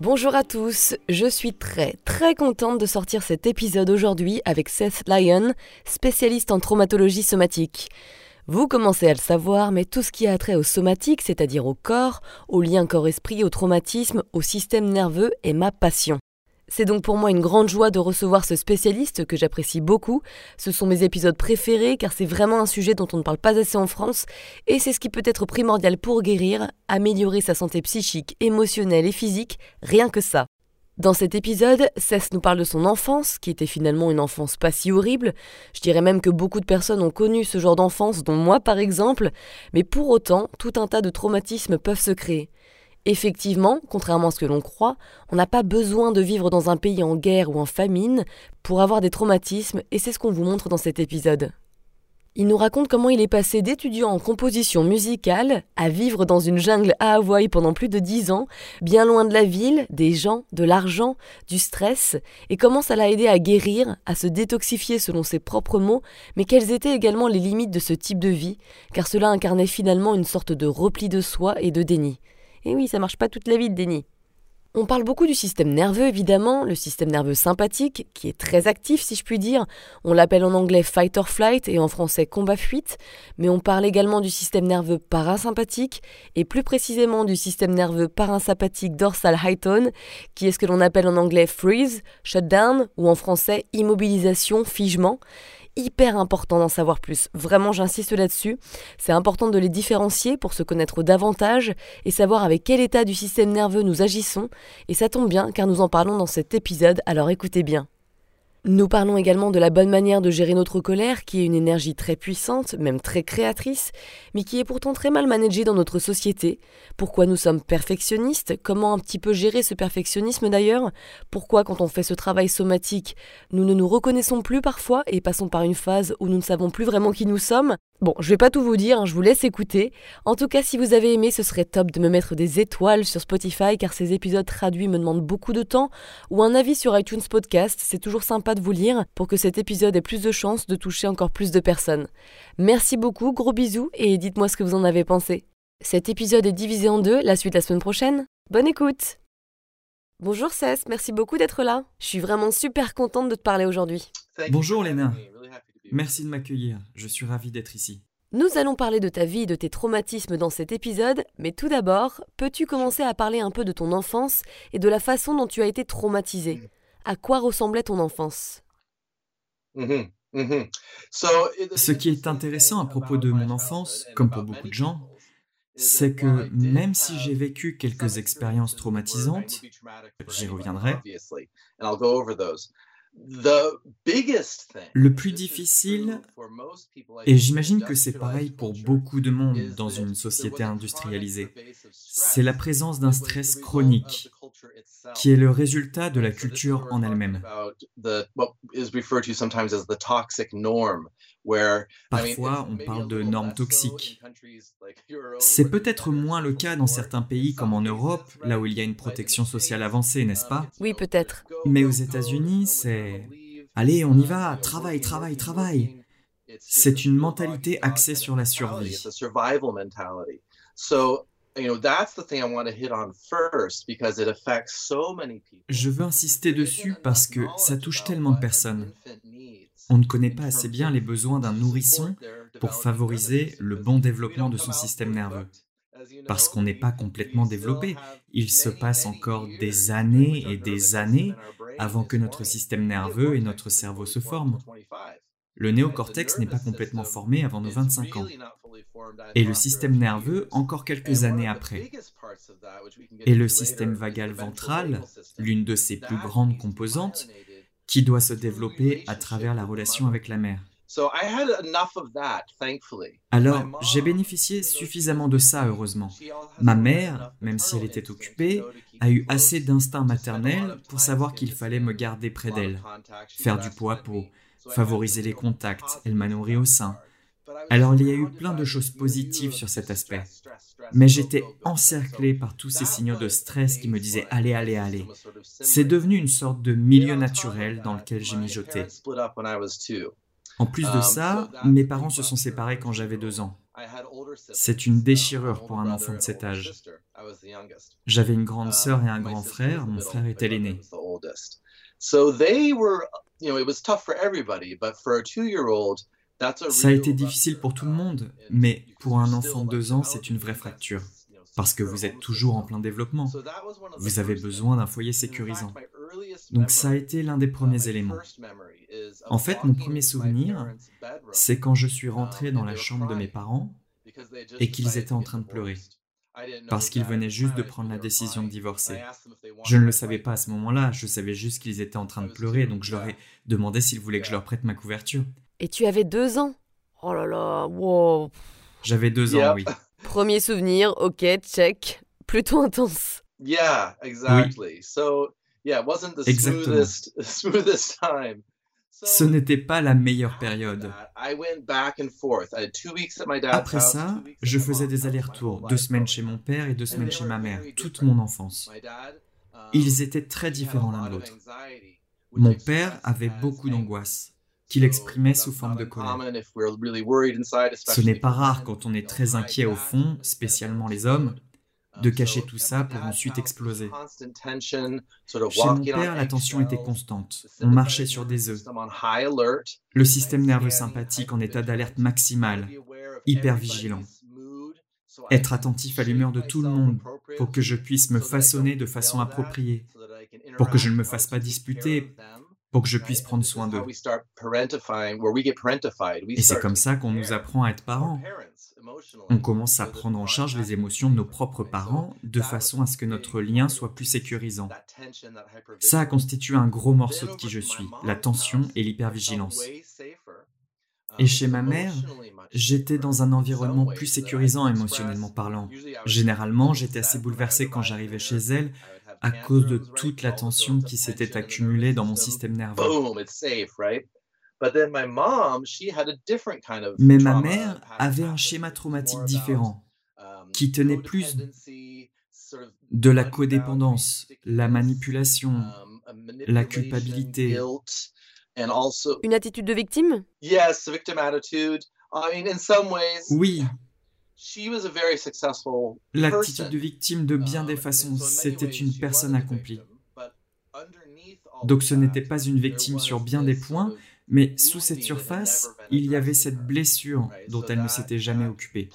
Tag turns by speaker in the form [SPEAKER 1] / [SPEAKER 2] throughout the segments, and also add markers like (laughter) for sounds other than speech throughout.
[SPEAKER 1] Bonjour à tous, je suis très très contente de sortir cet épisode aujourd'hui avec Seth Lyon, spécialiste en traumatologie somatique. Vous commencez à le savoir, mais tout ce qui a trait au somatique, c'est-à-dire au corps, au lien corps-esprit, au traumatisme, au système nerveux, est ma passion. C'est donc pour moi une grande joie de recevoir ce spécialiste que j'apprécie beaucoup. Ce sont mes épisodes préférés car c'est vraiment un sujet dont on ne parle pas assez en France et c'est ce qui peut être primordial pour guérir, améliorer sa santé psychique, émotionnelle et physique, rien que ça. Dans cet épisode, Cess nous parle de son enfance, qui était finalement une enfance pas si horrible. Je dirais même que beaucoup de personnes ont connu ce genre d'enfance, dont moi par exemple, mais pour autant, tout un tas de traumatismes peuvent se créer. Effectivement, contrairement à ce que l'on croit, on n'a pas besoin de vivre dans un pays en guerre ou en famine pour avoir des traumatismes, et c'est ce qu'on vous montre dans cet épisode. Il nous raconte comment il est passé d'étudiant en composition musicale à vivre dans une jungle à Hawaï pendant plus de dix ans, bien loin de la ville, des gens, de l'argent, du stress, et comment ça l'a aidé à guérir, à se détoxifier selon ses propres mots, mais quelles étaient également les limites de ce type de vie, car cela incarnait finalement une sorte de repli de soi et de déni. Et oui, ça marche pas toute la vie de. On parle beaucoup du système nerveux, évidemment, le système nerveux sympathique, qui est très actif, si je puis dire. On l'appelle en anglais fight or flight et en français combat-fuite. Mais on parle également du système nerveux parasympathique, et plus précisément du système nerveux parasympathique dorsal high tone, qui est ce que l'on appelle en anglais freeze, shutdown, ou en français immobilisation, figement hyper important d'en savoir plus. Vraiment, j'insiste là-dessus. C'est important de les différencier pour se connaître davantage et savoir avec quel état du système nerveux nous agissons. Et ça tombe bien car nous en parlons dans cet épisode, alors écoutez bien. Nous parlons également de la bonne manière de gérer notre colère, qui est une énergie très puissante, même très créatrice, mais qui est pourtant très mal managée dans notre société. Pourquoi nous sommes perfectionnistes? Comment un petit peu gérer ce perfectionnisme d'ailleurs? Pourquoi quand on fait ce travail somatique, nous ne nous reconnaissons plus parfois et passons par une phase où nous ne savons plus vraiment qui nous sommes? Bon, je vais pas tout vous dire, hein, je vous laisse écouter. En tout cas, si vous avez aimé, ce serait top de me mettre des étoiles sur Spotify car ces épisodes traduits me demandent beaucoup de temps ou un avis sur iTunes Podcast, c'est toujours sympa de vous lire pour que cet épisode ait plus de chances de toucher encore plus de personnes. Merci beaucoup, gros bisous et dites-moi ce que vous en avez pensé. Cet épisode est divisé en deux, la suite la semaine prochaine. Bonne écoute Bonjour Cess, merci beaucoup d'être là. Je suis vraiment super contente de te parler aujourd'hui.
[SPEAKER 2] Bonjour Léna. Merci de m'accueillir, je suis ravi d'être ici.
[SPEAKER 1] Nous allons parler de ta vie et de tes traumatismes dans cet épisode, mais tout d'abord, peux-tu commencer à parler un peu de ton enfance et de la façon dont tu as été traumatisé À quoi ressemblait ton enfance?
[SPEAKER 2] Mm-hmm, mm-hmm. Ce qui est intéressant à propos de mon enfance, comme pour beaucoup de gens, c'est que même si j'ai vécu quelques expériences traumatisantes, j'y reviendrai, le plus difficile, et j'imagine que c'est pareil pour beaucoup de monde dans une société industrialisée, c'est la présence d'un stress chronique qui est le résultat de la culture en elle-même. Parfois, on parle de normes toxiques. C'est peut-être moins le cas dans certains pays comme en Europe, là où il y a une protection sociale avancée, n'est-ce pas?
[SPEAKER 1] Oui, peut-être.
[SPEAKER 2] Mais aux États-Unis, c'est... Allez, on y va, travail, travail, travail. C'est une mentalité axée sur la survie. Je veux insister dessus parce que ça touche tellement de personnes. On ne connaît pas assez bien les besoins d'un nourrisson pour favoriser le bon développement de son système nerveux. Parce qu'on n'est pas complètement développé. Il se passe encore des années et des années avant que notre système nerveux et notre cerveau se forment. Le néocortex n'est pas complètement formé avant nos 25 ans. Et le système nerveux encore quelques années après. Et le système vagal ventral, l'une de ses plus grandes composantes, qui doit se développer à travers la relation avec la mère. Alors, j'ai bénéficié suffisamment de ça, heureusement. Ma mère, même si elle était occupée, a eu assez d'instinct maternel pour savoir qu'il fallait me garder près d'elle, faire du poids peau, favoriser les contacts, elle m'a nourri au sein, Alors il y a eu plein de choses positives sur cet aspect. Mais j'étais encerclé par tous ces signaux de stress qui me disaient allez, allez, allez. C'est devenu une sorte de milieu naturel dans lequel j'ai mijoté. En plus de ça, mes parents se sont séparés quand j'avais deux ans. C'est une déchirure pour un enfant de cet âge. J'avais une grande sœur et un grand frère, mon frère était l'aîné. Ça a été difficile pour tout le monde, mais pour un enfant de deux ans, c'est une vraie fracture, parce que vous êtes toujours en plein développement. Vous avez besoin d'un foyer sécurisant. Donc ça a été l'un des premiers éléments. En fait, mon premier souvenir, c'est quand je suis rentré dans la chambre de mes parents et qu'ils étaient en train de pleurer parce qu'ils venaient juste de prendre la décision de divorcer. Je ne le savais pas à ce moment-là, je savais juste qu'ils étaient en train de pleurer, donc je leur ai demandé s'ils voulaient que je leur prête ma couverture.
[SPEAKER 1] Et tu avais deux ans Oh là là, wow
[SPEAKER 2] J'avais deux ans, oui. (laughs)
[SPEAKER 1] Premier souvenir, ok, check. Plutôt intense.
[SPEAKER 2] Yeah, exactly. So, yeah, wasn't the smoothest, (laughs) smoothest time. Ce n'était pas la meilleure période. Après ça, je faisais des allers-retours, deux semaines chez mon père et deux semaines chez ma mère, toute mon enfance. Ils étaient très différents l'un de l'autre. Mon père avait beaucoup d'angoisse, qu'il exprimait sous forme de colère. Ce n'est pas rare quand on est très inquiet au fond, spécialement les hommes, de cacher tout ça pour ensuite exploser. Chez mon père, la tension était constante. On marchait sur des œufs. Le système nerveux sympathique en état d'alerte maximale, hyper vigilant. Être attentif à l'humeur de tout le monde pour que je puisse me façonner de façon appropriée, pour que je ne me fasse pas disputer, pour que je puisse prendre soin d'eux. Et c'est comme ça qu'on nous apprend à être parents. On commence à prendre en charge les émotions de nos propres parents de façon à ce que notre lien soit plus sécurisant. Ça a constitué un gros morceau de qui je suis, la tension et l'hypervigilance. Et chez ma mère, j'étais dans un environnement plus sécurisant émotionnellement parlant. Généralement, j'étais assez bouleversé quand j'arrivais chez elle à cause de toute la tension qui s'était accumulée dans mon système nerveux. Mais ma mère avait un schéma traumatique différent, um, qui tenait plus de la codépendance, la manipulation, um, la culpabilité.
[SPEAKER 1] Une attitude de victime?
[SPEAKER 2] Oui. L'attitude de victime de bien des um, façons, c'était une personne accomplie. Donc ce n'était pas une victime sur bien des points, mais sous cette surface, il y avait cette blessure dont elle ne s'était jamais occupée.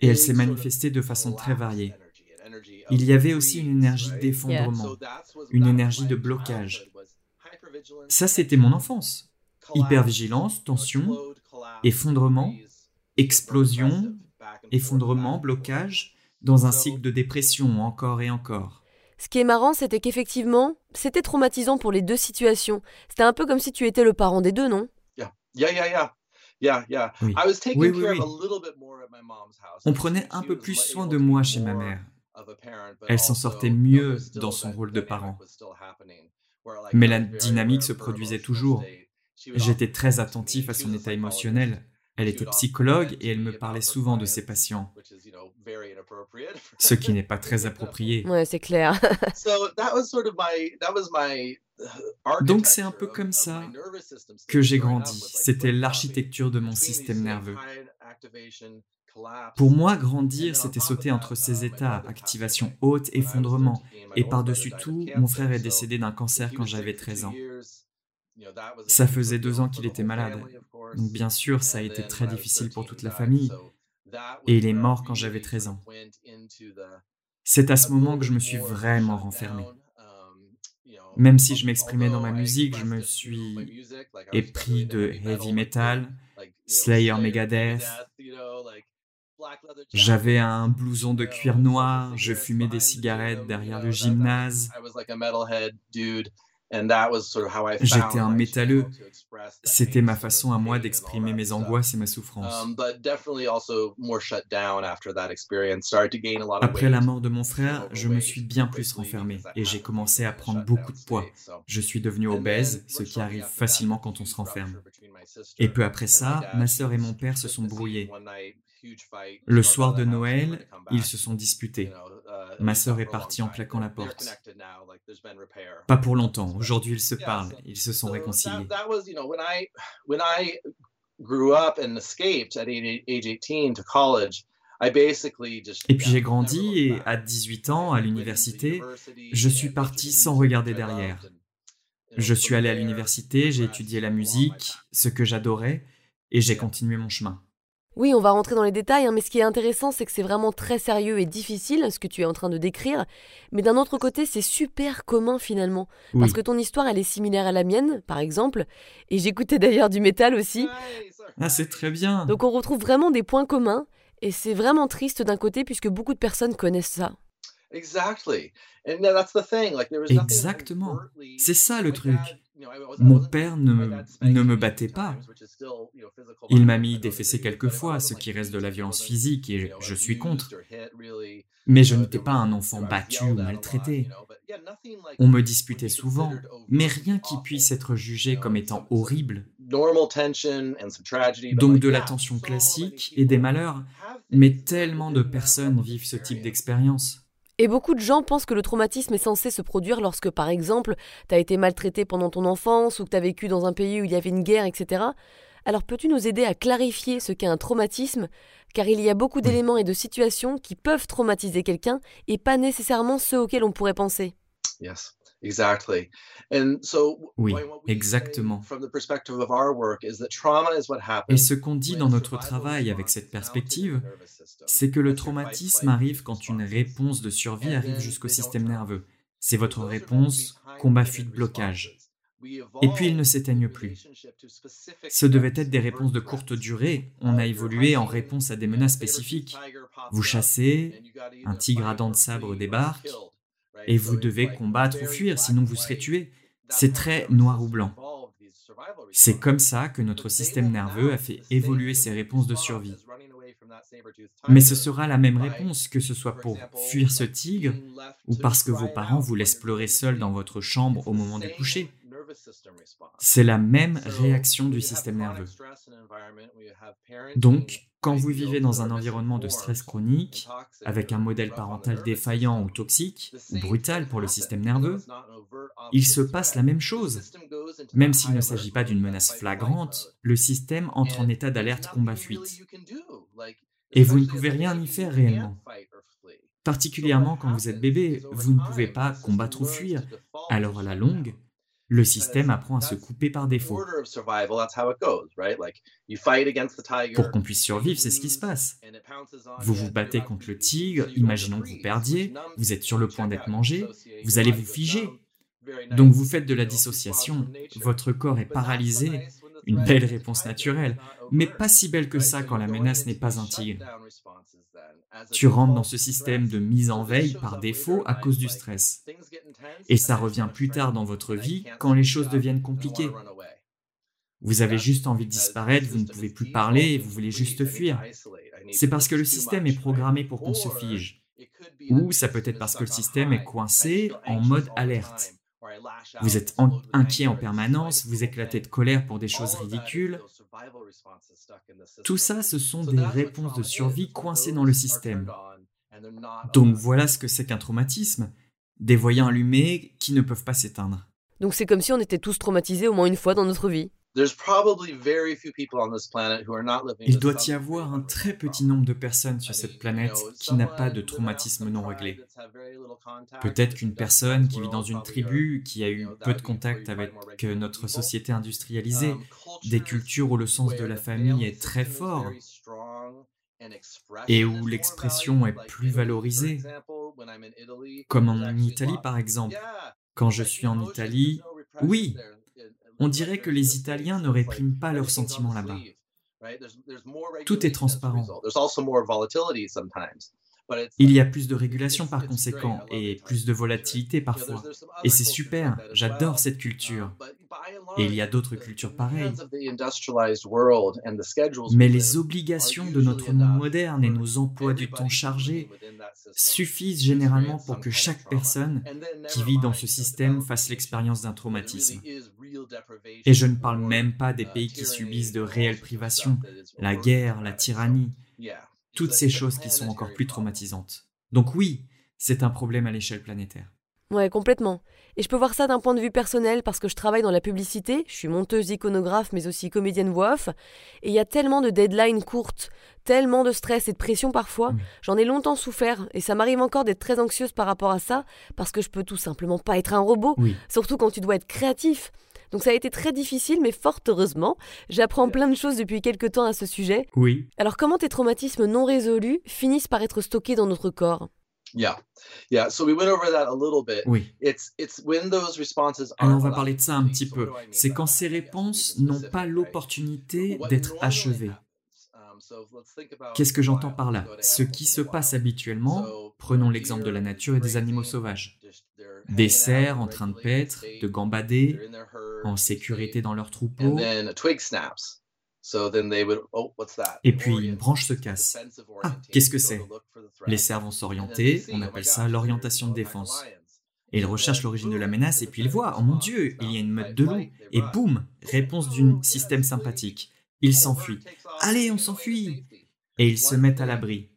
[SPEAKER 2] Et elle s'est manifestée de façon très variée. Il y avait aussi une énergie d'effondrement, une énergie de blocage. Ça, c'était mon enfance. Hypervigilance, tension, effondrement, explosion, effondrement, blocage, dans un cycle de dépression encore et encore.
[SPEAKER 1] Ce qui est marrant, c'était qu'effectivement, c'était traumatisant pour les deux situations. C'était un peu comme si tu étais le parent des deux, non?
[SPEAKER 2] Oui. oui, oui, On prenait un peu plus soin de moi chez ma mère. Elle s'en sortait mieux dans son rôle de parent. Mais la dynamique se produisait toujours. J'étais très attentif à son état émotionnel. Elle était psychologue et elle me parlait souvent de ses patients. (laughs) Ce qui n'est pas très approprié. (laughs)
[SPEAKER 1] Ouais, c'est clair.
[SPEAKER 2] Donc c'est un peu comme ça que j'ai grandi. C'était l'architecture de mon système nerveux. Pour moi, grandir, c'était sauter entre ces états, activation haute, effondrement. Et par-dessus tout, mon frère est décédé d'un cancer quand j'avais 13 ans. Ça faisait deux ans qu'il était malade. Donc bien sûr, ça a été très difficile pour toute la famille. Et il est mort quand j'avais 13 ans. C'est à ce moment que je me suis vraiment renfermé. Même si je m'exprimais dans ma musique, je me suis épris de heavy metal, Slayer Megadeth. J'avais un blouson de cuir noir, je fumais des cigarettes derrière le gymnase. J'étais un métalleux. C'était ma façon à moi d'exprimer mes angoisses et ma souffrance.
[SPEAKER 3] Um,
[SPEAKER 2] Après la mort de mon frère, je me suis bien plus renfermé et j'ai commencé à prendre beaucoup de poids. Je suis devenu obèse, ce qui arrive facilement quand on se renferme. Et peu après ça, ma sœur et mon père se sont brouillés. Le soir de Noël, ils se sont disputés.
[SPEAKER 3] Uh,
[SPEAKER 2] Ma sœur est partie en claquant la porte. Pas pour longtemps. Aujourd'hui, ils se parlent. Ils se sont réconciliés. Et puis j'ai grandi et à 18 ans, à l'université, je suis parti sans regarder derrière. Je suis allé à l'université, j'ai étudié la musique, ce que j'adorais, et j'ai continué mon chemin.
[SPEAKER 1] Oui, on va rentrer dans les détails, hein, mais ce qui est intéressant, c'est que c'est vraiment très sérieux et difficile, ce que tu es en train de décrire. Mais d'un autre côté, c'est super commun finalement. Parce que ton histoire, elle est similaire à la mienne, par exemple. Et j'écoutais d'ailleurs du métal aussi.
[SPEAKER 2] Ah, c'est très bien.
[SPEAKER 1] Donc on retrouve vraiment des points communs. Et c'est vraiment triste d'un côté, puisque beaucoup de personnes connaissent ça.
[SPEAKER 2] Exactement. C'est ça le truc. Mon père ne me, ne me battait pas. Il m'a mis des fessées quelquefois, ce qui reste de la violence physique, et je suis contre. Mais je n'étais pas un enfant battu ou maltraité. On me disputait souvent, mais rien qui puisse être jugé comme étant horrible. Donc de la tension classique et des malheurs, mais tellement de personnes vivent ce type d'expérience.
[SPEAKER 1] Et beaucoup de gens pensent que le traumatisme est censé se produire lorsque, par exemple, tu as été maltraité pendant ton enfance ou que tu as vécu dans un pays où il y avait une guerre, etc. Alors peux-tu nous aider à clarifier ce qu'est un traumatisme? Car il y a beaucoup d'éléments et de situations qui peuvent traumatiser quelqu'un et pas nécessairement ceux auxquels on pourrait penser.
[SPEAKER 2] Oui, exactement. Et ce qu'on dit dans notre travail avec cette perspective, c'est que le traumatisme arrive quand une réponse de survie arrive jusqu'au système nerveux. C'est votre réponse combat-fuite blocage. Et puis ils ne s'éteignent plus. Ce devaient être des réponses de courte durée. On a évolué en réponse à des menaces spécifiques. Vous chassez, un tigre à dents de sabre débarque, et vous devez combattre ou fuir, sinon vous serez tué. C'est très noir ou blanc. C'est comme ça que notre système nerveux a fait évoluer ses réponses de survie. Mais ce sera la même réponse, que ce soit pour fuir ce tigre ou parce que vos parents vous laissent pleurer seul dans votre chambre au moment du coucher. C'est la même réaction du système nerveux. Donc, quand vous vivez dans un environnement de stress chronique, avec un modèle parental défaillant ou toxique, ou brutal pour le système nerveux, il se passe la même chose. Même s'il ne s'agit pas d'une menace flagrante, le système entre en état d'alerte combat-fuite. Et vous ne pouvez rien y faire réellement. Particulièrement quand vous êtes bébé, vous ne pouvez pas combattre ou fuir. Alors à la longue, le système apprend à se couper par défaut. Pour qu'on puisse survivre, c'est ce qui se passe. Vous vous battez contre le tigre, imaginons que vous perdiez, vous êtes sur le point d'être mangé, vous allez vous figer. Donc vous faites de la dissociation, votre corps est paralysé, une belle réponse naturelle, mais pas si belle que ça quand la menace n'est pas un tigre. Tu rentres dans ce système de mise en veille par défaut à cause du stress. Et ça revient plus tard dans votre vie quand les choses deviennent compliquées. Vous avez juste envie de disparaître, vous ne pouvez plus parler vous voulez juste fuir. C'est parce que le système est programmé pour qu'on se fige. Ou ça peut être parce que le système est coincé en mode alerte. Vous êtes inquiet en permanence, vous éclatez de colère pour des choses ridicules. Tout ça, ce sont des réponses de survie coincées dans le système. Donc voilà ce que c'est qu'un traumatisme. Des voyants allumés qui ne peuvent pas s'éteindre.
[SPEAKER 1] Donc c'est comme si on était tous traumatisés au moins une fois dans notre vie.
[SPEAKER 2] Il doit y avoir un très petit nombre de personnes sur cette planète qui n'a pas de traumatisme non réglé. Peut-être qu'une personne qui vit dans une tribu, qui a eu peu de contact avec notre société industrialisée, des cultures où le sens de la famille est très fort et où l'expression est plus valorisée, comme en Italie par exemple. Quand je suis en Italie, oui, on dirait que les Italiens ne répriment pas leurs sentiments là-bas. Tout est transparent. Il y a plus de régulation par conséquent et plus de volatilité parfois. Et c'est super, j'adore cette culture. Et il y a d'autres cultures pareilles. Mais les obligations de notre monde moderne et nos emplois du temps chargés suffisent généralement pour que chaque personne qui vit dans ce système fasse l'expérience d'un traumatisme. Et je ne parle même pas des pays qui subissent de réelles privations, la guerre, la tyrannie, toutes ces choses qui sont encore plus traumatisantes. Donc oui, c'est un problème à l'échelle planétaire.
[SPEAKER 1] Ouais, complètement. Et je peux voir ça d'un point de vue personnel parce que je travaille dans la publicité, je suis monteuse iconographe mais aussi comédienne voix off, et il y a tellement de deadlines courtes, tellement de stress et de pression parfois, j'en ai longtemps souffert et ça m'arrive encore d'être très anxieuse par rapport à ça parce que je peux tout simplement pas être un robot, surtout quand tu dois être créatif. Donc ça a été très difficile, mais fort heureusement, j'apprends plein de choses depuis quelques temps à ce sujet.
[SPEAKER 2] Oui.
[SPEAKER 1] Alors comment tes traumatismes non résolus finissent par être stockés dans notre corps?
[SPEAKER 2] Oui. Alors on va parler de ça un petit peu. C'est quand ces réponses n'ont pas l'opportunité d'être achevées. Qu'est-ce que j'entends par là? Ce qui se passe habituellement, prenons l'exemple de la nature et des animaux sauvages. Des cerfs en train de paître, de gambader, en sécurité dans leur troupeau. Et puis une branche se casse. Ah, qu'est-ce que c'est? Les cerfs vont s'orienter, on appelle ça l'orientation de défense. Et ils recherchent l'origine de la menace et puis ils voient, oh mon Dieu, il y a une meute de loups. Et boum, réponse du système sympathique. Ils s'enfuient. Allez, on s'enfuit Et ils se mettent à l'abri.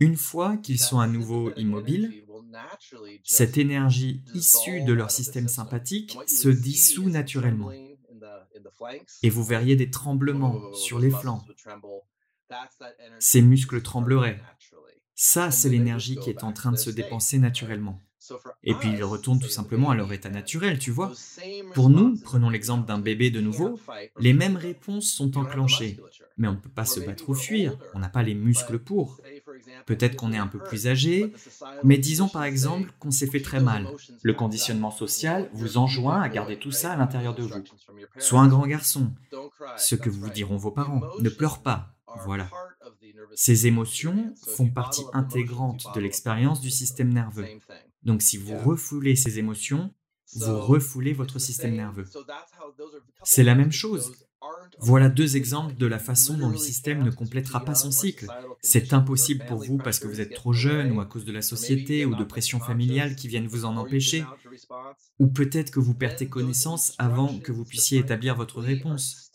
[SPEAKER 2] Une fois qu'ils sont à nouveau immobiles, cette énergie issue de leur système sympathique se dissout naturellement. Et vous verriez des tremblements sur les flancs. Ces muscles trembleraient. Ça, c'est l'énergie qui est en train de se dépenser naturellement. Et puis ils retournent tout simplement à leur état naturel, tu vois. Pour nous, prenons l'exemple d'un bébé de nouveau, les mêmes réponses sont enclenchées. Mais on ne peut pas se battre ou fuir, on n'a pas les muscles pour. Peut-être qu'on est un peu plus âgé, mais disons par exemple qu'on s'est fait très mal. Le conditionnement social vous enjoint à garder tout ça à l'intérieur de vous. Sois un grand garçon. Ce que vous diront vos parents. Ne pleure pas. Voilà. Ces émotions font partie intégrante de l'expérience du système nerveux. Donc si vous refoulez ces émotions, vous refoulez votre système nerveux. C'est la même chose. Voilà deux exemples de la façon dont le système ne complétera pas son cycle. C'est impossible pour vous parce que vous êtes trop jeune ou à cause de la société ou de pression familiale qui viennent vous en empêcher. Ou peut-être que vous perdez connaissance avant que vous puissiez établir votre réponse.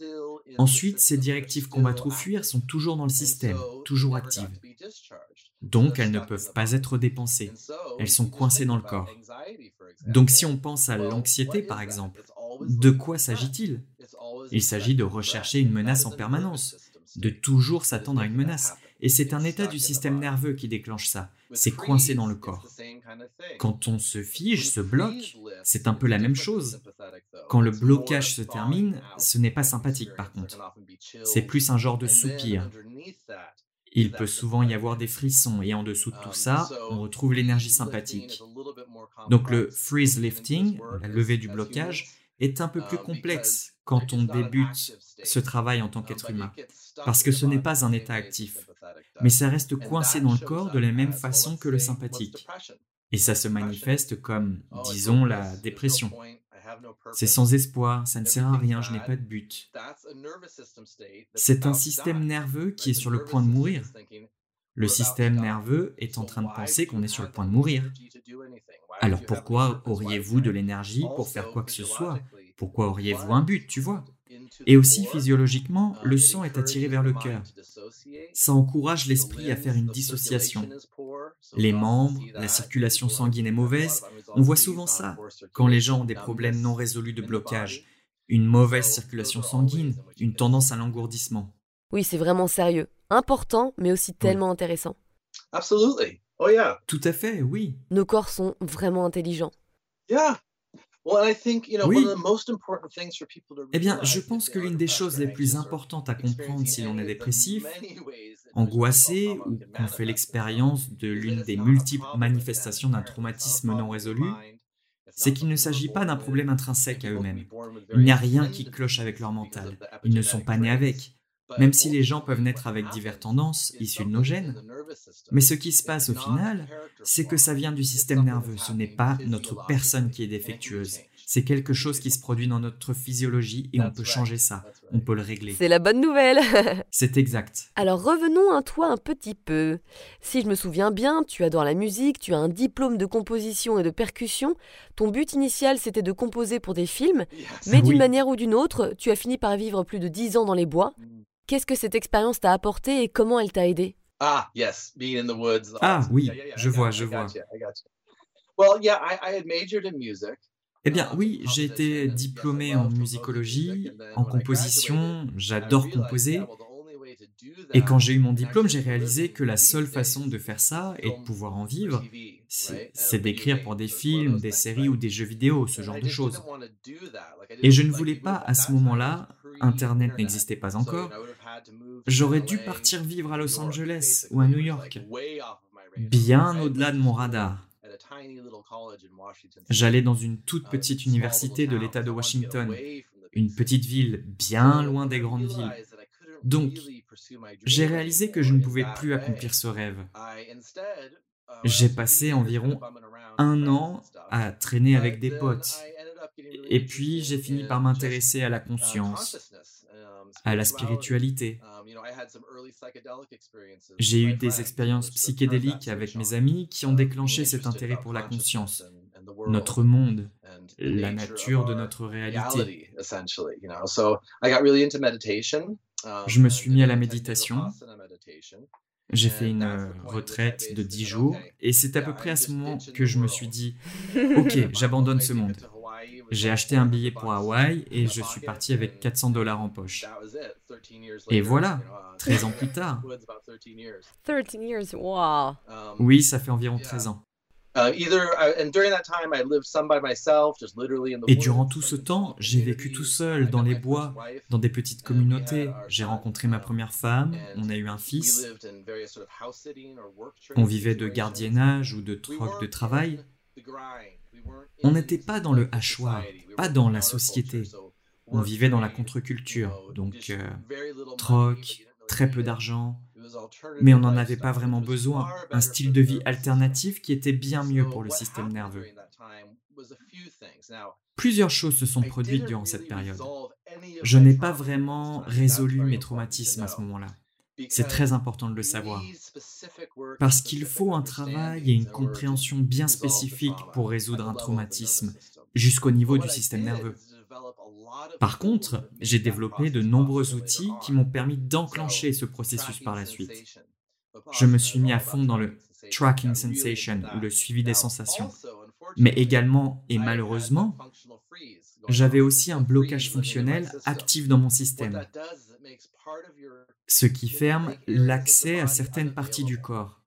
[SPEAKER 2] Ensuite, ces directives combattre ou fuir sont toujours dans le système, toujours actives. Donc elles ne peuvent pas être dépensées. Elles sont coincées dans le corps. Donc si on pense à l'anxiété par exemple, de quoi s'agit-il? Il s'agit de rechercher une menace en permanence, de toujours s'attendre à une menace. Et c'est un état du système nerveux qui déclenche ça. C'est coincé dans le corps. Quand on se fige, se bloque, c'est un peu la même chose. Quand le blocage se termine, ce n'est pas sympathique par contre. C'est plus un genre de soupir. Il peut souvent y avoir des frissons et en dessous de tout ça, on retrouve l'énergie sympathique. Donc le freeze lifting, la levée du blocage, est un peu plus complexe quand on débute ce travail en tant qu'être humain, parce que ce n'est pas un état actif, mais ça reste coincé dans le corps de la même façon que le sympathique. Et ça se manifeste comme, oh, disons, la dépression. C'est sans espoir, ça ne sert à rien, je n'ai pas de but. C'est un système nerveux qui est sur le point de mourir. Le système nerveux est en train de penser qu'on est sur le point de mourir. Alors pourquoi auriez-vous de l'énergie pour faire quoi que ce soit? Pourquoi auriez-vous un but, tu vois? Et aussi physiologiquement, le sang est attiré vers le cœur. Ça encourage l'esprit à faire une dissociation. Les membres, la circulation sanguine est mauvaise, on voit souvent ça quand les gens ont des problèmes non résolus de blocage, une mauvaise circulation sanguine, une tendance à l'engourdissement.
[SPEAKER 1] Oui, c'est vraiment sérieux, important, mais aussi tellement intéressant.
[SPEAKER 2] Absolutely. Oh yeah. Tout à fait, oui.
[SPEAKER 1] Nos corps sont vraiment intelligents.
[SPEAKER 2] Oui. Eh bien, je pense que l'une des choses les plus importantes à comprendre si l'on est dépressif, angoissé ou qu'on fait l'expérience de l'une des multiples manifestations d'un traumatisme non résolu, c'est qu'il ne s'agit pas d'un problème intrinsèque à eux-mêmes. Il n'y a rien qui cloche avec leur mental. Ils ne sont pas nés avec. Même si les gens peuvent naître avec diverses tendances issues de nos gènes. Mais ce qui se passe au final, c'est que ça vient du système nerveux, ce n'est pas notre personne qui est défectueuse. C'est quelque chose qui se produit dans notre physiologie et on peut changer ça, on peut le régler.
[SPEAKER 1] C'est la bonne nouvelle. (laughs)
[SPEAKER 2] c'est exact.
[SPEAKER 1] Alors revenons à toi un petit peu. Si je me souviens bien, tu adores la musique, tu as un diplôme de composition et de percussion. Ton but initial c'était de composer pour des films, mais d'une manière ou d'une autre, tu as fini par vivre plus de dix ans dans les bois. Qu'est-ce que cette expérience t'a apporté et comment elle t'a aidé?
[SPEAKER 2] Ah, ah oui, je vois, je vois. Eh bien oui, j'ai été diplômé en musicologie, en composition, j'adore composer. Et quand j'ai eu mon diplôme, j'ai réalisé que la seule façon de faire ça et de pouvoir en vivre, c'est d'écrire pour des films, des séries ou des jeux vidéo, ce genre de choses. Et je ne voulais pas à ce moment-là, Internet n'existait pas encore, j'aurais dû partir vivre à Los Angeles ou à New York, bien au-delà de mon radar. J'allais dans une toute petite université de l'État de Washington, une petite ville bien loin des grandes villes. Donc, j'ai réalisé que je ne pouvais plus accomplir ce rêve. J'ai passé environ un an à traîner avec des potes. Et puis, j'ai fini par m'intéresser à la conscience, à la spiritualité. J'ai eu des expériences psychédéliques avec mes amis qui ont déclenché cet intérêt pour la conscience, notre monde, la nature de notre réalité. Je me suis mis à la méditation. J'ai fait une euh, retraite de 10 jours et c'est à peu près à ce moment que je me suis dit, (laughs) ok, j'abandonne ce monde. J'ai acheté un billet pour Hawaï et je suis parti avec 400 dollars en poche. Et voilà, 13 ans (laughs) plus tard.
[SPEAKER 1] 13 years, wow.
[SPEAKER 2] Oui, ça fait environ 13 ans. Et durant tout ce temps, j'ai vécu tout seul dans les bois, dans des petites communautés. J'ai rencontré ma première femme, on a eu un fils. On vivait de gardiennage ou de troc de travail. On n'était pas dans le hachoir, pas dans la société. On vivait dans la contre-culture, donc euh, troc, très peu d'argent, mais on n'en avait pas vraiment besoin. Un style de vie alternatif qui était bien mieux pour le système nerveux. Plusieurs choses se sont produites durant cette période. Je n'ai pas vraiment résolu mes traumatismes à ce moment-là. C'est très important de le savoir. Parce qu'il faut un travail et une compréhension bien spécifique pour résoudre un traumatisme jusqu'au niveau du système nerveux. Par contre, j'ai développé de nombreux outils qui m'ont permis d'enclencher ce processus par la suite. Je me suis mis à fond dans le tracking sensation ou le suivi des sensations. Mais également et malheureusement, j'avais aussi un blocage fonctionnel actif dans mon système, ce qui ferme l'accès à certaines parties du corps.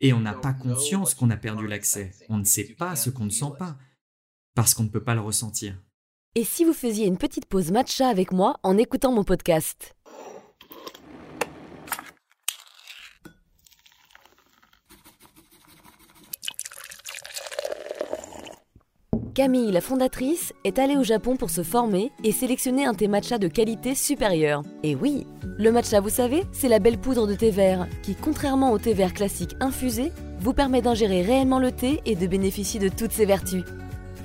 [SPEAKER 2] Et on n'a pas conscience qu'on a perdu l'accès. On ne sait pas ce qu'on ne sent pas parce qu'on ne peut pas le ressentir.
[SPEAKER 1] Et si vous faisiez une petite pause matcha avec moi en écoutant mon podcast? Camille, la fondatrice, est allée au Japon pour se former et sélectionner un thé matcha de qualité supérieure. Et oui, le matcha, vous savez, c'est la belle poudre de thé vert qui, contrairement au thé vert classique infusé, vous permet d'ingérer réellement le thé et de bénéficier de toutes ses vertus.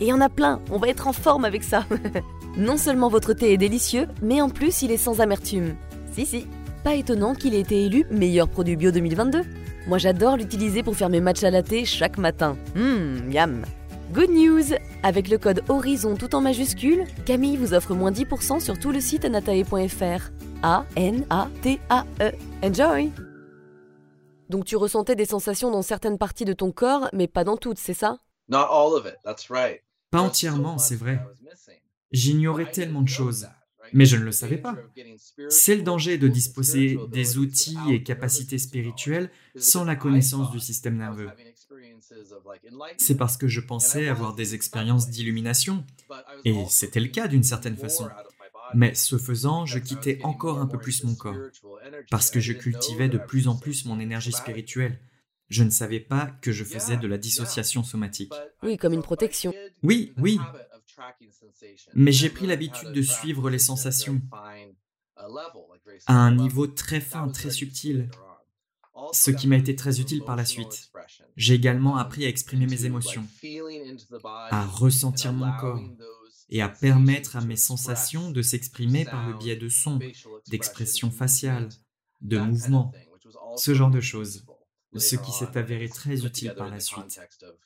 [SPEAKER 1] Et il y en a plein, on va être en forme avec ça. (laughs) non seulement votre thé est délicieux, mais en plus il est sans amertume. Si si, pas étonnant qu'il ait été élu meilleur produit bio 2022. Moi j'adore l'utiliser pour faire mes matchs à latte chaque matin. Hum, yam. Good news Avec le code HORIZON tout en majuscule, Camille vous offre moins 10% sur tout le site anatae.fr. A-N-A-T-A-E. Enjoy Donc tu ressentais des sensations dans certaines parties de ton corps, mais pas dans toutes, c'est ça?
[SPEAKER 2] Pas entièrement, c'est vrai. J'ignorais tellement de choses, mais je ne le savais pas. C'est le danger de disposer des outils et capacités spirituelles sans la connaissance du système nerveux. C'est parce que je pensais avoir des expériences d'illumination, et c'était le cas d'une certaine façon. Mais ce faisant, je quittais encore un peu plus mon corps, parce que je cultivais de plus en plus mon énergie spirituelle je ne savais pas que je faisais de la dissociation somatique.
[SPEAKER 1] Oui, comme une protection.
[SPEAKER 2] Oui, oui. Mais j'ai pris l'habitude de suivre les sensations. à un niveau très fin, très subtil, ce qui m'a été très utile par la suite. J'ai également appris à exprimer mes émotions, à ressentir mon corps et à permettre à mes sensations de s'exprimer par le biais de sons, d'expressions faciales, de mouvements, ce genre de choses, ce qui s'est avéré très utile par la suite,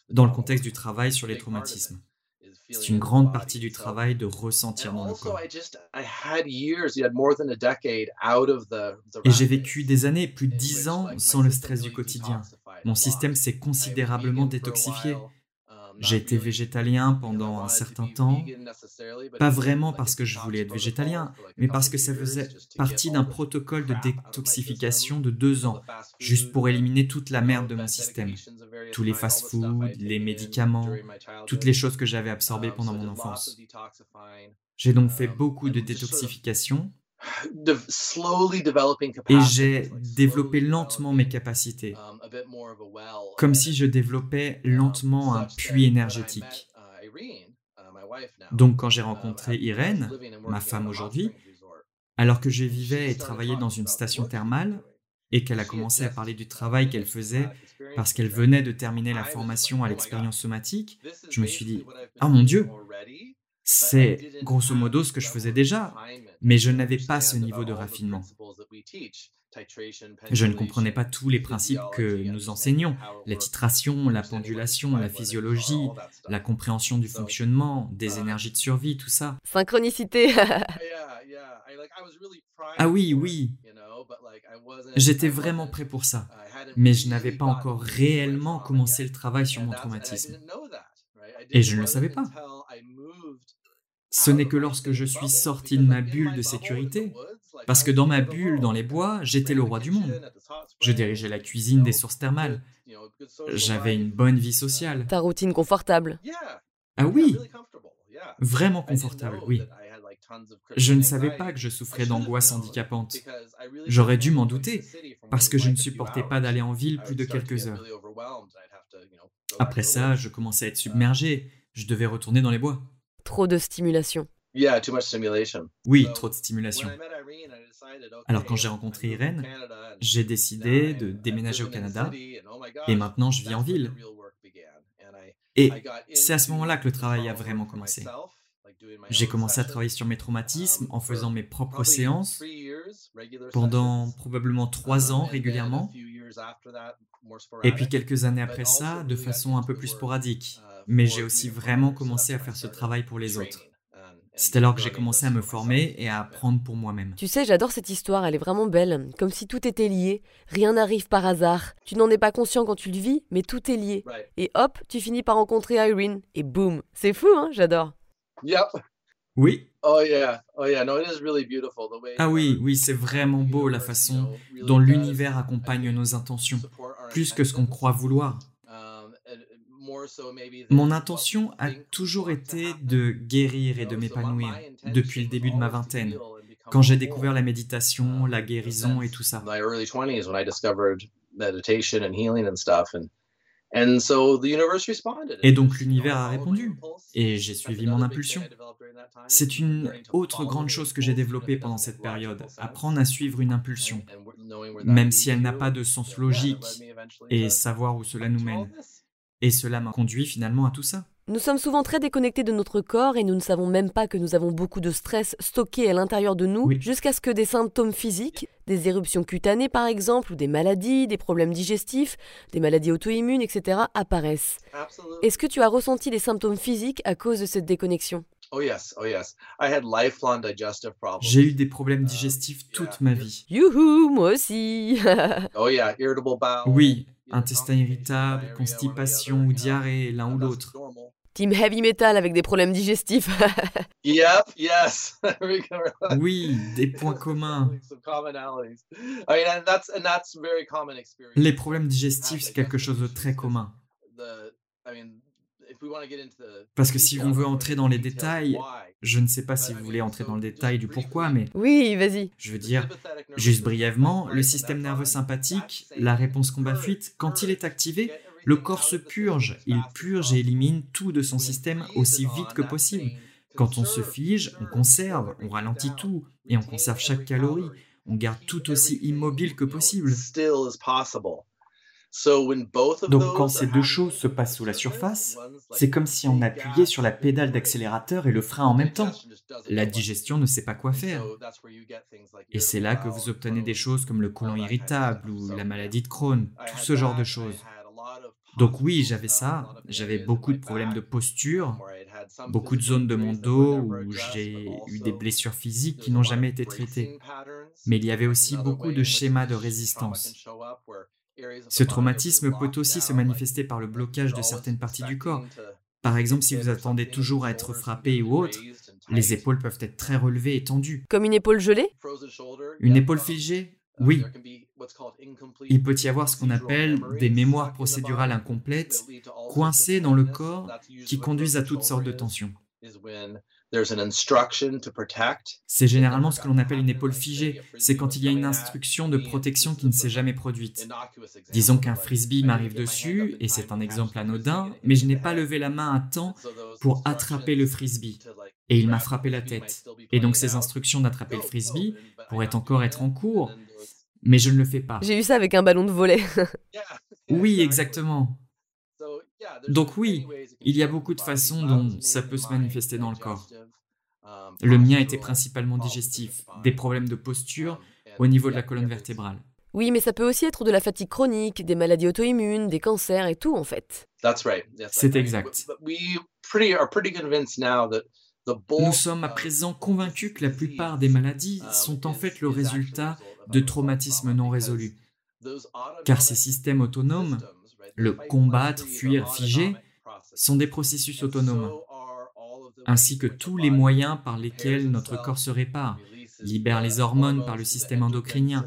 [SPEAKER 2] dans le contexte du travail sur les traumatismes. C'est une grande partie du travail de ressentir dans le corps. Et j'ai vécu des années, plus de dix ans, sans le stress du quotidien. Mon système s'est considérablement détoxifié. J'ai été végétalien pendant un certain temps, pas vraiment parce que je voulais être végétalien, mais parce que ça faisait partie d'un protocole de détoxification de deux ans, juste pour éliminer toute la merde de mon système. Tous les fast-foods, les médicaments, toutes les choses que j'avais absorbées pendant mon enfance. J'ai donc fait beaucoup de détoxification et j'ai développé lentement mes capacités, comme si je développais lentement un puits énergétique. Donc quand j'ai rencontré Irène, ma femme aujourd'hui, alors que je vivais et travaillais dans une station thermale, et qu'elle a commencé à parler du travail qu'elle faisait parce qu'elle venait de terminer la formation à l'expérience somatique, je me suis dit, ah mon Dieu, c'est grosso modo ce que je faisais déjà, mais je n'avais pas ce niveau de raffinement. Je ne comprenais pas tous les principes que nous enseignons, la titration, la pendulation, la physiologie, la compréhension du fonctionnement, des énergies de survie, tout ça.
[SPEAKER 1] Synchronicité. (laughs)
[SPEAKER 2] ah oui, oui. J'étais vraiment prêt pour ça, mais je n'avais pas encore réellement commencé le travail sur mon traumatisme. Et je ne le savais pas. Ce n'est que lorsque je suis sorti de ma bulle de sécurité, parce que dans ma bulle, dans les bois, j'étais le roi du monde. Je dirigeais la cuisine des sources thermales. J'avais une bonne vie sociale.
[SPEAKER 1] Ta routine confortable.
[SPEAKER 2] Ah oui, vraiment confortable, oui. Je ne savais pas que je souffrais d'angoisse handicapante. J'aurais dû m'en douter, parce que je ne supportais pas d'aller en ville plus de quelques heures. Après ça, je commençais à être submergé. Je devais retourner dans les bois.
[SPEAKER 1] Trop de stimulation.
[SPEAKER 2] Oui, trop de stimulation. Alors quand j'ai rencontré Irène, j'ai décidé de déménager au Canada et maintenant je vis en ville. Et c'est à ce moment-là que le travail a vraiment commencé. J'ai commencé à travailler sur mes traumatismes en faisant mes propres séances pendant probablement trois ans régulièrement. Et puis quelques années après ça, de façon un peu plus sporadique. Mais j'ai aussi vraiment commencé à faire ce travail pour les autres. C'est alors que j'ai commencé à me former et à apprendre pour moi-même.
[SPEAKER 1] Tu sais, j'adore cette histoire, elle est vraiment belle, comme si tout était lié, rien n'arrive par hasard. Tu n'en es pas conscient quand tu le vis, mais tout est lié. Et hop, tu finis par rencontrer Irene, et boum, c'est fou, hein, j'adore.
[SPEAKER 2] Oui.
[SPEAKER 3] Oh, oh,
[SPEAKER 2] ah oui, oui, c'est vraiment beau la façon dont l'univers accompagne nos intentions, plus que ce qu'on croit vouloir.
[SPEAKER 3] Um,
[SPEAKER 2] Mon intention a toujours été de guérir et de m'épanouir depuis le début de ma vingtaine, quand j'ai découvert la méditation, la guérison et tout ça. Et donc l'univers a répondu, et j'ai suivi mon impulsion. C'est une autre grande chose que j'ai développée pendant cette période, apprendre à suivre une impulsion, même si elle n'a pas de sens logique, et savoir où cela nous mène. Et cela m'a conduit finalement à tout ça.
[SPEAKER 1] Nous sommes souvent très déconnectés de notre corps et nous ne savons même pas que nous avons beaucoup de stress stocké à l'intérieur de nous jusqu'à ce que des symptômes physiques, des éruptions cutanées par exemple, ou des maladies, des problèmes digestifs, des maladies auto-immunes, etc. apparaissent. Est-ce que tu as ressenti des symptômes physiques à cause de cette déconnexion?
[SPEAKER 3] Oh, oh,
[SPEAKER 2] J'ai eu des problèmes digestifs toute ma vie.
[SPEAKER 1] Youhou, moi aussi. (laughs)
[SPEAKER 3] Oh,
[SPEAKER 2] oui, intestin irritable, constipation ou diarrhée, l'un ou l'autre.
[SPEAKER 1] Team heavy metal avec des problèmes digestifs. (laughs)
[SPEAKER 3] yes. (laughs)
[SPEAKER 2] oui, des points communs. Les problèmes digestifs, c'est quelque chose de très commun. Parce que si on veut entrer dans les détails, je ne sais pas si vous voulez entrer dans le détail du pourquoi, mais...
[SPEAKER 1] Oui, vas-y.
[SPEAKER 2] Je veux dire, juste brièvement, le système nerveux sympathique, la réponse combat-fuite, quand il est activé, le corps se purge, il purge et élimine tout de son système aussi vite que possible, Quand on se fige, on conserve, on ralentit tout, et on conserve chaque calorie. On garde tout aussi immobile que possible. Donc quand ces deux choses se passent sous la surface, c'est comme si on appuyait sur la pédale d'accélérateur et le frein en même temps. La digestion ne sait pas quoi faire. Et c'est là que vous obtenez des choses comme le côlon irritable ou la maladie de Crohn, tout ce genre de choses. Donc oui, j'avais ça, j'avais beaucoup de problèmes de posture, beaucoup de zones de mon dos où j'ai eu des blessures physiques qui n'ont jamais été traitées. Mais il y avait aussi beaucoup de schémas de résistance. Ce traumatisme peut aussi se manifester par le blocage de certaines parties du corps. Par exemple, si vous attendez toujours à être frappé ou autre, les épaules peuvent être très relevées et tendues.
[SPEAKER 1] Comme une épaule gelée?
[SPEAKER 2] Une épaule figée? Oui. Il peut y avoir ce qu'on appelle des mémoires procédurales incomplètes, coincées dans le corps, qui conduisent à toutes sortes de tensions. C'est généralement ce que l'on appelle une épaule figée. C'est quand il y a une instruction de protection qui ne s'est jamais produite. Disons qu'un frisbee m'arrive dessus, et c'est un exemple anodin, mais je n'ai pas levé la main à temps pour attraper le frisbee. Et il m'a frappé la tête. Et donc ces instructions d'attraper le frisbee pourraient encore être en cours, mais je ne le fais pas.
[SPEAKER 1] J'ai eu ça avec un ballon de volet. (laughs)
[SPEAKER 2] oui, exactement. Donc oui, il y a beaucoup de façons dont ça peut se manifester dans le corps. Le mien était principalement digestif, des problèmes de posture au niveau de la colonne vertébrale.
[SPEAKER 1] Oui, mais ça peut aussi être de la fatigue chronique, des maladies auto-immunes, des cancers et tout en fait.
[SPEAKER 2] C'est exact. Nous sommes à présent convaincus que la plupart des maladies sont en fait le résultat de traumatismes non résolus. Car ces systèmes autonomes le combattre, fuir, figer, sont des processus autonomes, ainsi que tous les moyens par lesquels notre corps se répare, libère les hormones par le système endocrinien,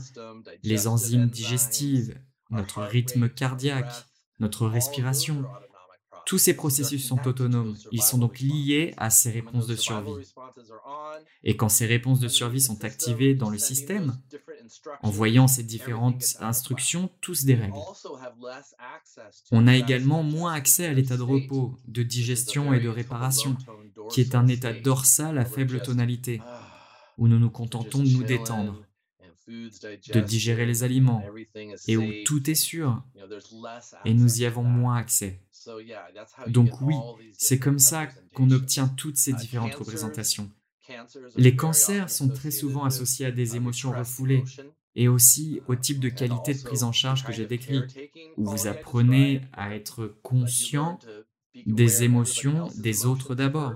[SPEAKER 2] les enzymes digestives, notre rythme cardiaque, notre respiration, tous ces processus sont autonomes. Ils sont donc liés à ces réponses de survie. Et quand ces réponses de survie sont activées dans le système, en voyant ces différentes instructions, tous des règles. On a également moins accès à l'état de repos, de digestion et de réparation, qui est un état dorsal à faible tonalité, où nous nous contentons de nous détendre de digérer les aliments et où tout est sûr et nous y avons moins accès. Donc oui, c'est comme ça qu'on obtient toutes ces différentes représentations. Les cancers sont très souvent associés à des émotions refoulées et aussi au type de qualité de prise en charge que j'ai décrit, où vous apprenez à être conscient des émotions des autres d'abord.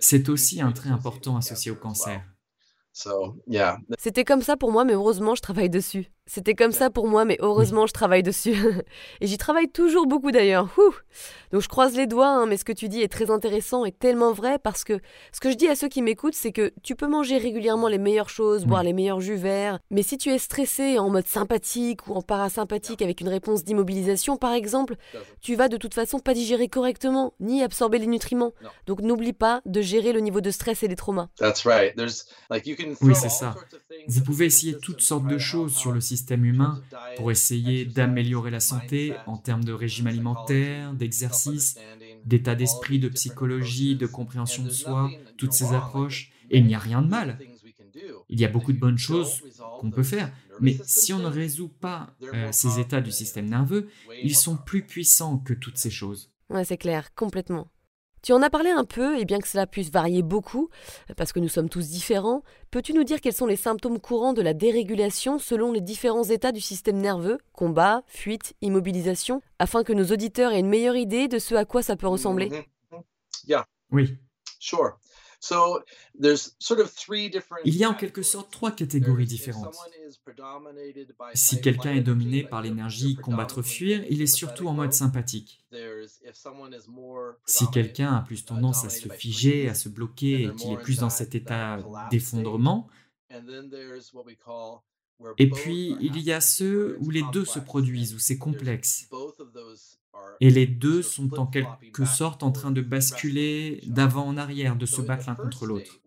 [SPEAKER 2] C'est aussi un trait important associé au cancer.
[SPEAKER 1] C'était comme ça pour moi, mais heureusement, je travaille dessus. C'était comme ça pour moi, mais heureusement, je travaille dessus. (laughs) et j'y travaille toujours beaucoup d'ailleurs. Donc je croise les doigts, hein, mais ce que tu dis est très intéressant et tellement vrai parce que ce que je dis à ceux qui m'écoutent, c'est que tu peux manger régulièrement les meilleures choses, boire les meilleurs jus verts, mais si tu es stressé en mode sympathique ou en parasympathique avec une réponse d'immobilisation par exemple, tu vas de toute façon pas digérer correctement ni absorber les nutriments. Donc n'oublie pas de gérer le niveau de stress et des traumas.
[SPEAKER 2] Oui, c'est ça. Vous pouvez essayer toutes sortes de choses sur le système humain pour essayer d'améliorer la santé en termes de régime alimentaire, d'exercice, d'état d'esprit, de psychologie, de compréhension de soi, toutes ces approches. Et il n'y a rien de mal. Il y a beaucoup de bonnes choses qu'on peut faire, mais si on ne résout pas euh, ces états du système nerveux, ils sont plus puissants que toutes ces choses.
[SPEAKER 1] Ouais, c'est clair, complètement. Tu en as parlé un peu, et bien que cela puisse varier beaucoup, parce que nous sommes tous différents, peux-tu nous dire quels sont les symptômes courants de la dérégulation selon les différents états du système nerveux, combat, fuite, immobilisation, afin que nos auditeurs aient une meilleure idée de ce à quoi ça peut ressembler?
[SPEAKER 2] Mm-hmm. Oui. Il y a en quelque sorte trois catégories différentes. Si quelqu'un est dominé par l'énergie combattre-fuir, il est surtout en mode sympathique. Si quelqu'un a plus tendance à se figer, à se bloquer et qu'il est plus dans cet état d'effondrement, et puis il y a ceux où les deux se produisent, où c'est complexe. Et les deux sont en quelque sorte en train de basculer d'avant en arrière, de se battre l'un contre l'autre.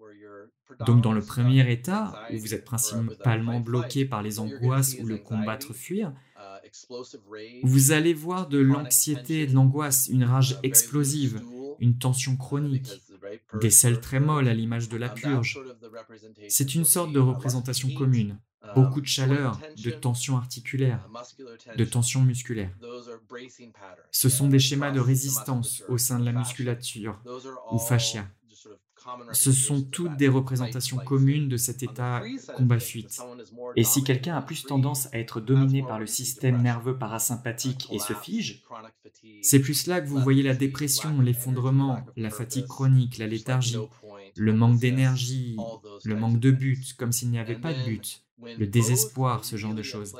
[SPEAKER 2] Donc dans le premier état, où vous êtes principalement bloqué par les angoisses ou le combattre-fuir, vous allez voir de l'anxiété et de l'angoisse, une rage explosive, une tension chronique, des selles très molles à l'image de la purge. C'est une sorte de représentation commune. Beaucoup de chaleur, de tension articulaire, de tension musculaire. Ce sont des schémas de résistance au sein de la musculature ou fascia. Ce sont toutes des représentations communes de cet état combat-fuite. Et si quelqu'un a plus tendance à être dominé par le système nerveux parasympathique et se fige, c'est plus là que vous voyez la dépression, l'effondrement, la fatigue chronique, la léthargie, le manque d'énergie, le manque de but, comme s'il n'y avait pas de but, le désespoir, ce genre de choses.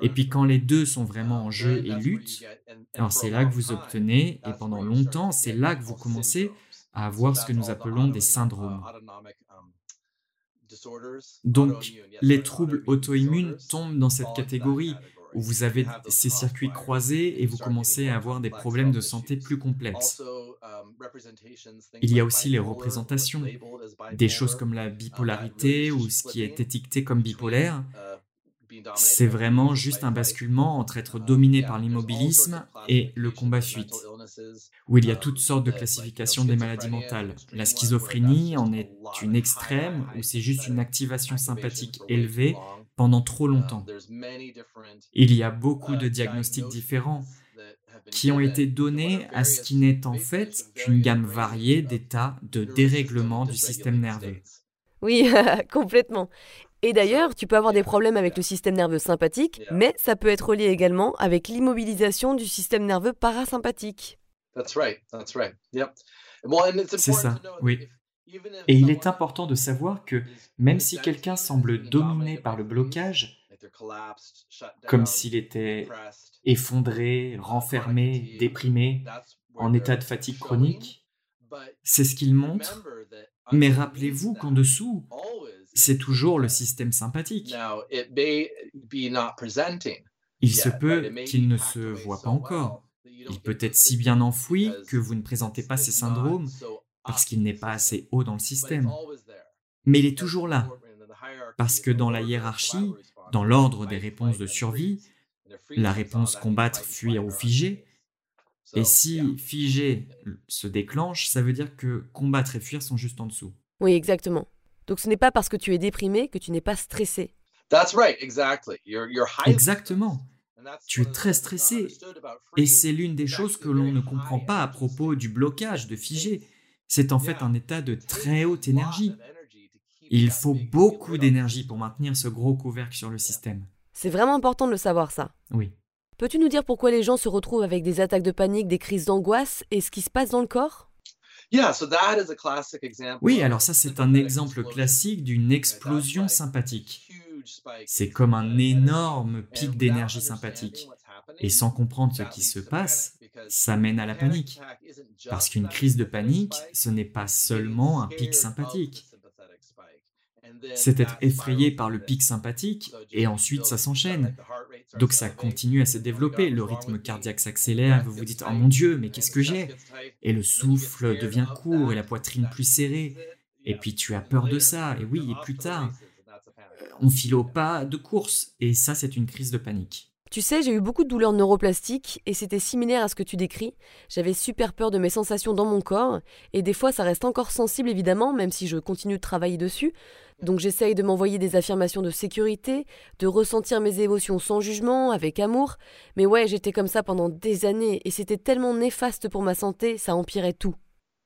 [SPEAKER 2] Et puis quand les deux sont vraiment en jeu et lutte, alors c'est là que vous obtenez, et pendant longtemps, c'est là que vous commencez à avoir ce que nous appelons des syndromes. Donc, les troubles auto-immunes tombent dans cette catégorie où vous avez ces circuits croisés et vous commencez à avoir des problèmes de santé plus complexes. Il y a aussi les représentations, des choses comme la bipolarité ou ce qui est étiqueté comme bipolaire, c'est vraiment juste un basculement entre être dominé par l'immobilisme et le combat-fuite, où il y a toutes sortes de classifications des maladies mentales. La schizophrénie en est une extrême, où c'est juste une activation sympathique élevée pendant trop longtemps. Il y a beaucoup de diagnostics différents qui ont été donnés à ce qui n'est en fait qu'une gamme variée d'états de dérèglement du système nerveux.
[SPEAKER 1] Oui, (laughs) complètement. Et d'ailleurs, tu peux avoir des problèmes avec le système nerveux sympathique, mais ça peut être lié également avec l'immobilisation du système nerveux parasympathique.
[SPEAKER 2] C'est ça, oui. Et il est important de savoir que même si quelqu'un semble dominé par le blocage, comme s'il était effondré, renfermé, déprimé, en état de fatigue chronique, c'est ce qu'il montre. Mais rappelez-vous qu'en dessous, c'est toujours le système sympathique. Il se peut qu'il ne se voit pas encore. Il peut être si bien enfoui que vous ne présentez pas ces syndromes parce qu'il n'est pas assez haut dans le système. Mais il est toujours là, parce que dans la hiérarchie, dans l'ordre des réponses de survie, la réponse combattre, fuir ou figer, et si figer se déclenche, ça veut dire que combattre et fuir sont juste en dessous.
[SPEAKER 1] Oui, exactement. Donc ce n'est pas parce que tu es déprimé que tu n'es pas stressé.
[SPEAKER 2] Exactement. Tu es très stressé. Et c'est l'une des choses que l'on ne comprend pas à propos du blocage, de figé. C'est en fait un état de très haute énergie. Il faut beaucoup d'énergie pour maintenir ce gros couvercle sur le système.
[SPEAKER 1] C'est vraiment important de le savoir ça.
[SPEAKER 2] Oui.
[SPEAKER 1] Peux-tu nous dire pourquoi les gens se retrouvent avec des attaques de panique, des crises d'angoisse et ce qui se passe dans le corps?
[SPEAKER 2] Oui, alors ça c'est un exemple classique d'une explosion sympathique. C'est comme un énorme pic d'énergie sympathique. Et sans comprendre ce qui se passe, ça mène à la panique. Parce qu'une crise de panique, ce n'est pas seulement un pic sympathique. C'est être effrayé par le pic sympathique et ensuite ça s'enchaîne. Donc ça continue à se développer, le rythme cardiaque s'accélère, vous vous dites ⁇ Oh mon Dieu, mais qu'est-ce que j'ai ?⁇ Et le souffle devient court et la poitrine plus serrée. Et puis tu as peur de ça, et oui, et plus tard, on file au pas de course, et ça c'est une crise de panique.
[SPEAKER 1] Tu sais, j'ai eu beaucoup de douleurs neuroplastiques et c'était similaire à ce que tu décris. J'avais super peur de mes sensations dans mon corps et des fois ça reste encore sensible évidemment, même si je continue de travailler dessus. Donc j'essaye de m'envoyer des affirmations de sécurité, de ressentir mes émotions sans jugement, avec amour. Mais ouais, j'étais comme ça pendant des années et c'était tellement néfaste pour ma santé, ça empirait tout.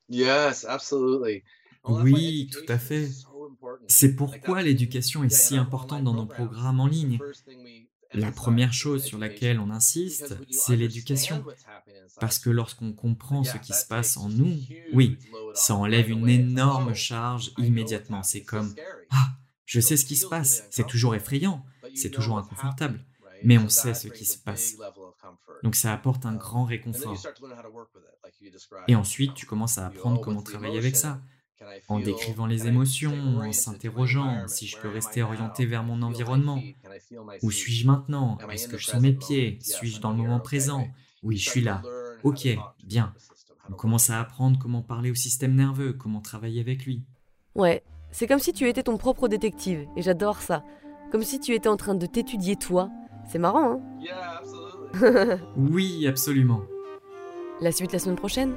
[SPEAKER 3] Yes, absolutely.
[SPEAKER 2] Oui, tout à fait. C'est pourquoi l'éducation est si importante dans nos programmes en ligne. La première chose sur laquelle on insiste, c'est l'éducation. Parce que lorsqu'on comprend ce qui se passe en nous, oui, ça enlève une énorme charge immédiatement. C'est comme, ah, je sais ce qui se passe. C'est toujours effrayant, c'est toujours inconfortable, mais on sait ce qui se passe. Donc ça apporte un grand réconfort. Et ensuite, tu commences à apprendre comment travailler avec ça en décrivant les émotions, en s'interrogeant si je peux rester orienté vers mon environnement. Où suis-je maintenant? Est-ce que je sens mes pieds? Suis-je dans le moment présent? Oui, je suis là. Ok, bien. On commence à apprendre comment parler au système nerveux, comment travailler avec lui.
[SPEAKER 1] Ouais, c'est comme si tu étais ton propre détective, et j'adore ça. Comme si tu étais en train de t'étudier toi. C'est marrant, hein? (laughs)
[SPEAKER 2] Oui, absolument.
[SPEAKER 1] La suite la semaine prochaine?